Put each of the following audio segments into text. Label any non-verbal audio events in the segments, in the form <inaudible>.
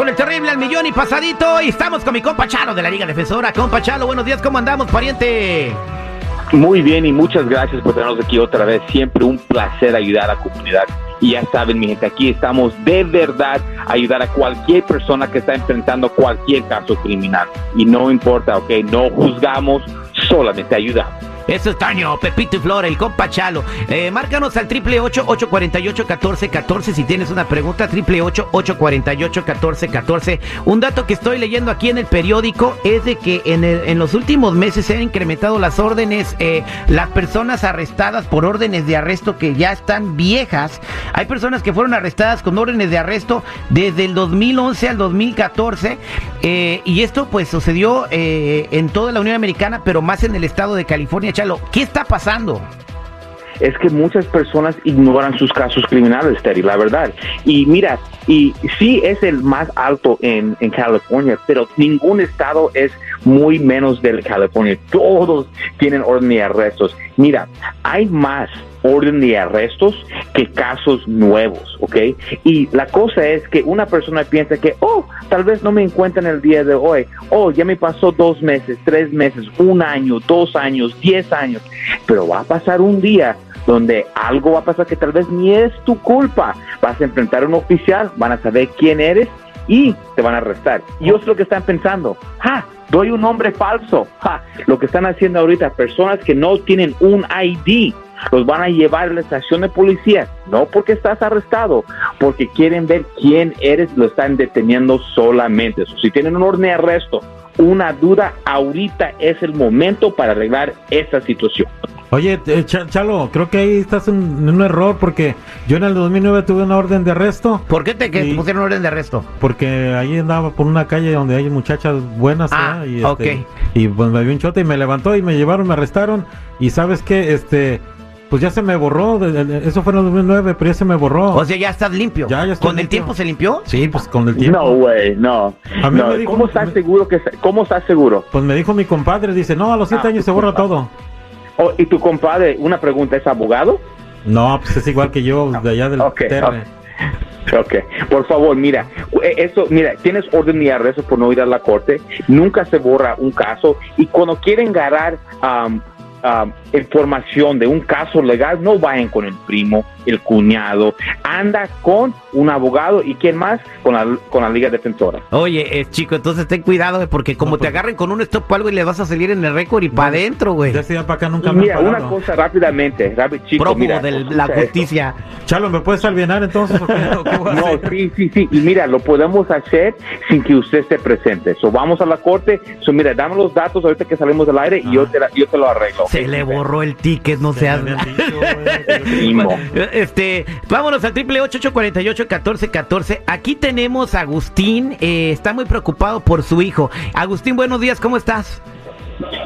con el terrible al millón y pasadito. Y estamos con mi compa Chalo de la Liga Defensora. Compa Chalo, buenos días, ¿cómo andamos, pariente? Muy bien y muchas gracias por tenernos aquí otra vez. Siempre un placer ayudar a la comunidad. Y ya saben, mi gente, aquí estamos de verdad a ayudar a cualquier persona que está enfrentando cualquier caso criminal. Y no importa, ok, no juzgamos, solamente ayudamos. Eso es Taño, Pepito y Flora, el compa Chalo. Eh, márcanos al triple ocho ocho cuarenta y ocho catorce catorce si tienes una pregunta, triple ocho ocho cuarenta y ocho catorce catorce. Un dato que estoy leyendo aquí en el periódico es de que en, en los últimos meses se han incrementado las órdenes, eh, las personas arrestadas por órdenes de arresto que ya están viejas. Hay personas que fueron arrestadas con órdenes de arresto desde el 2011 al 2014 eh, y esto pues sucedió eh, en toda la Unión Americana, pero más en el estado de California. ¿Qué está pasando? es que muchas personas ignoran sus casos criminales, Terry, la verdad. Y mira, y sí es el más alto en, en California, pero ningún estado es muy menos del California. Todos tienen orden de arrestos. Mira, hay más orden de arrestos que casos nuevos, ¿ok? Y la cosa es que una persona piensa que, oh, tal vez no me encuentran el día de hoy, oh, ya me pasó dos meses, tres meses, un año, dos años, diez años, pero va a pasar un día donde algo va a pasar que tal vez ni es tu culpa. Vas a enfrentar a un oficial, van a saber quién eres y te van a arrestar. Y eso es lo que están pensando. ¡Ja! Doy un nombre falso. ¡Ja! Lo que están haciendo ahorita, personas que no tienen un ID, los van a llevar a la estación de policía, no porque estás arrestado, porque quieren ver quién eres, lo están deteniendo solamente. So, si tienen un orden de arresto, una duda, ahorita es el momento para arreglar esta situación. Oye, eh, Ch- Chalo, creo que ahí estás en, un error porque yo en el 2009 tuve una orden de arresto ¿Por qué te que pusieron orden de arresto? porque ahí andaba por una calle donde hay muchachas buenas Ah, ¿verdad? y, ok. y pues me dio un chote y me levantó y me llevaron, me arrestaron y sabes que este pues ya se me borró, de- de- eso fue en el 2009, pero ya se me borró. O sea, ya estás limpio. Ya, ya estoy ¿Con el tiempo se limpió? sí, pues con el tiempo. No, güey, no. A mí No, me dijo- ¿Cómo estás me- seguro que cómo estás seguro? Pues me dijo mi compadre, dice, no, a los siete Ah, años se borra todo. Oh, y tu compadre, una pregunta, ¿es abogado? No, pues es igual que yo, de allá del Ok, Terre. Ok, por favor, mira, eh, eso, mira, tienes orden de arresto por no ir a la corte, nunca se borra un caso y cuando quieren ganar am, am, información de un caso legal, no vayan con el primo, el cuñado, anda con un abogado y quién más, con la, con la Liga Defensora. Oye, eh, chico, entonces ten cuidado, güey, porque como No, te pues- agarren con un stop o algo y le vas a salir en el récord y para adentro, güey. Ese día para acá nunca Y me mira, han una cosa rápidamente, rápido, chico, Prófugo mira, de la escucha esto. justicia. Chalo, ¿me puedes alienar entonces? o qué? <laughs> ¿O qué voy a No, hacer? sí, sí, sí. Y mira, lo podemos hacer sin que usted esté presente. So, vamos a la corte. So, mira, dame los datos ahorita que salimos del aire y yo te, la- yo te lo arreglo. Se le borró el ticket, no Ya seas... <laughs> Este, vámonos al triple ocho ocho cuarenta y ocho catorce catorce. Aquí tenemos a Agustín, eh, está muy preocupado por su hijo. Agustín, buenos días, ¿cómo estás?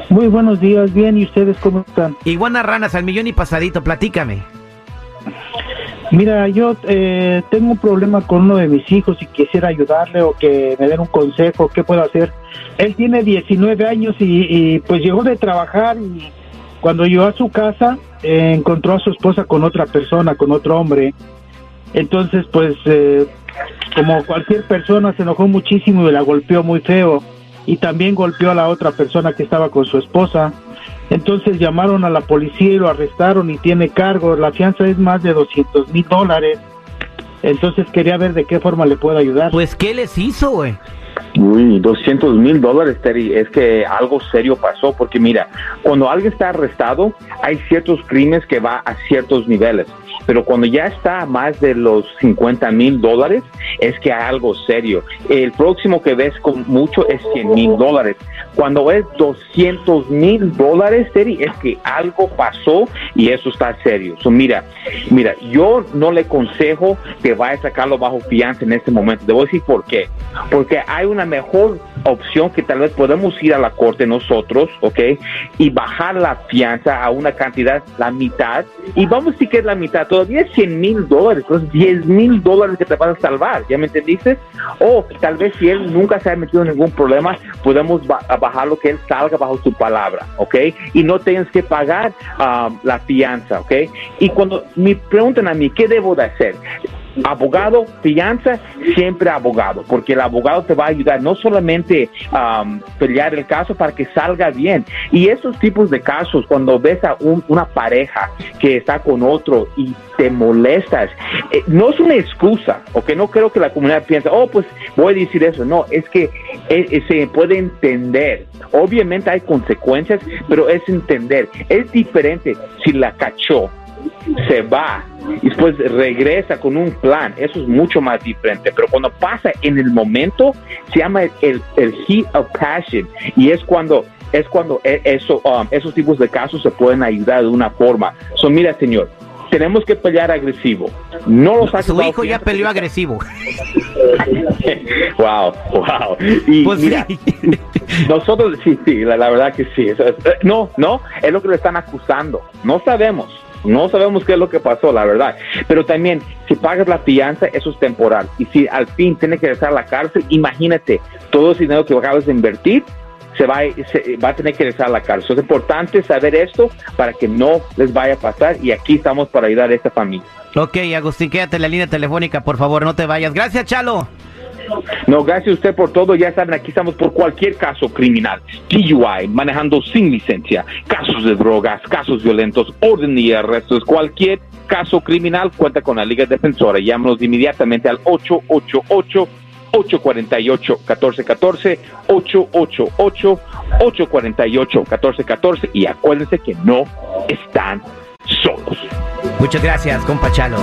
Muy buenos días, bien, ¿y ustedes cómo están? Iguana ranas al millón y pasadito, platícame. Mira, yo eh, tengo un problema con uno de mis hijos y quisiera ayudarle o que me den un consejo, ¿qué puedo hacer? Él tiene 19 años y, y, pues llegó de trabajar y cuando llegó a su casa eh, encontró a su esposa con otra persona, con otro hombre. Entonces, pues, eh, como cualquier persona, se enojó muchísimo y la golpeó muy feo. Y también golpeó a la otra persona que estaba con su esposa. Entonces llamaron a la policía y lo arrestaron y tiene cargo. La fianza es más de 200 mil dólares. Entonces quería ver de qué forma le puedo ayudar. Pues, ¿qué les hizo, güey? Uy, 200 mil dólares, Terry. Es que algo serio pasó porque mira, cuando alguien está arrestado, hay ciertos crímenes que va a ciertos niveles. Pero cuando ya está a más de los 50 mil dólares, es que hay algo serio. El próximo que ves con mucho es 100 mil dólares. Cuando es 200 mil dólares, Terry, es que algo pasó y eso está serio. So, mira, mira, yo no le aconsejo que vaya a sacarlo bajo fianza en este momento. Debo decir por qué. Porque hay una mejor opción que tal vez podemos ir a la corte nosotros, ¿ok? Y bajar la fianza a una cantidad, la mitad. Y vamos a decir que es la mitad. Todavía es 100 mil dólares, pues 10 mil dólares que te van a salvar. ¿Ya me entendiste? O tal vez si él nunca se ha metido ningún problema, podemos ba- bajar lo que él salga bajo su palabra, ¿ok? Y no tienes que pagar ah, la fianza, ¿ok? Y cuando me preguntan a mí, ¿qué debo de hacer? Abogado, fianza, siempre abogado, porque el abogado te va a ayudar no solamente a pelear el caso para que salga bien. Y esos tipos de casos, cuando ves a una pareja que está con otro y te molestas, eh, no es una excusa, o que no creo que la comunidad piense, oh, pues voy a decir eso. No, es que eh, eh, se puede entender. Obviamente hay consecuencias, pero es entender. Es diferente si la cachó se va y después regresa con un plan, eso es mucho más diferente. Pero cuando pasa en el momento, se llama el, el heat of passion y es cuando es cuando e, eso, um, esos tipos de casos se pueden ayudar de una forma. So, mira, señor, tenemos que pelear agresivo. No lo Su hijo ya peleó agresivo. <laughs> wow, wow. Y pues mira, <laughs> nosotros sí, sí, la, la verdad que sí. No, no, es lo que le están acusando. No sabemos. No sabemos qué es lo que pasó, la verdad. Pero también, si pagas la fianza, eso es temporal. Y si al fin tiene que regresar a la cárcel, imagínate, todo ese dinero que acabas de invertir, se va, va a tener que regresar a la cárcel. Es importante saber esto para que no les vaya a pasar y aquí estamos para ayudar a esta familia. Ok, Agustín, quédate en la línea telefónica, por favor, no te vayas. Gracias, Chalo. No, gracias a usted por todo. Ya saben, aquí estamos por cualquier caso criminal. DUI, manejando sin licencia, casos de drogas, casos violentos, orden y arrestos, cualquier caso criminal cuenta con la Liga Defensora. Llámanos inmediatamente al 888 848 1414 888 848 1414 y acuérdense que no están solos. Muchas gracias, compa Chalo.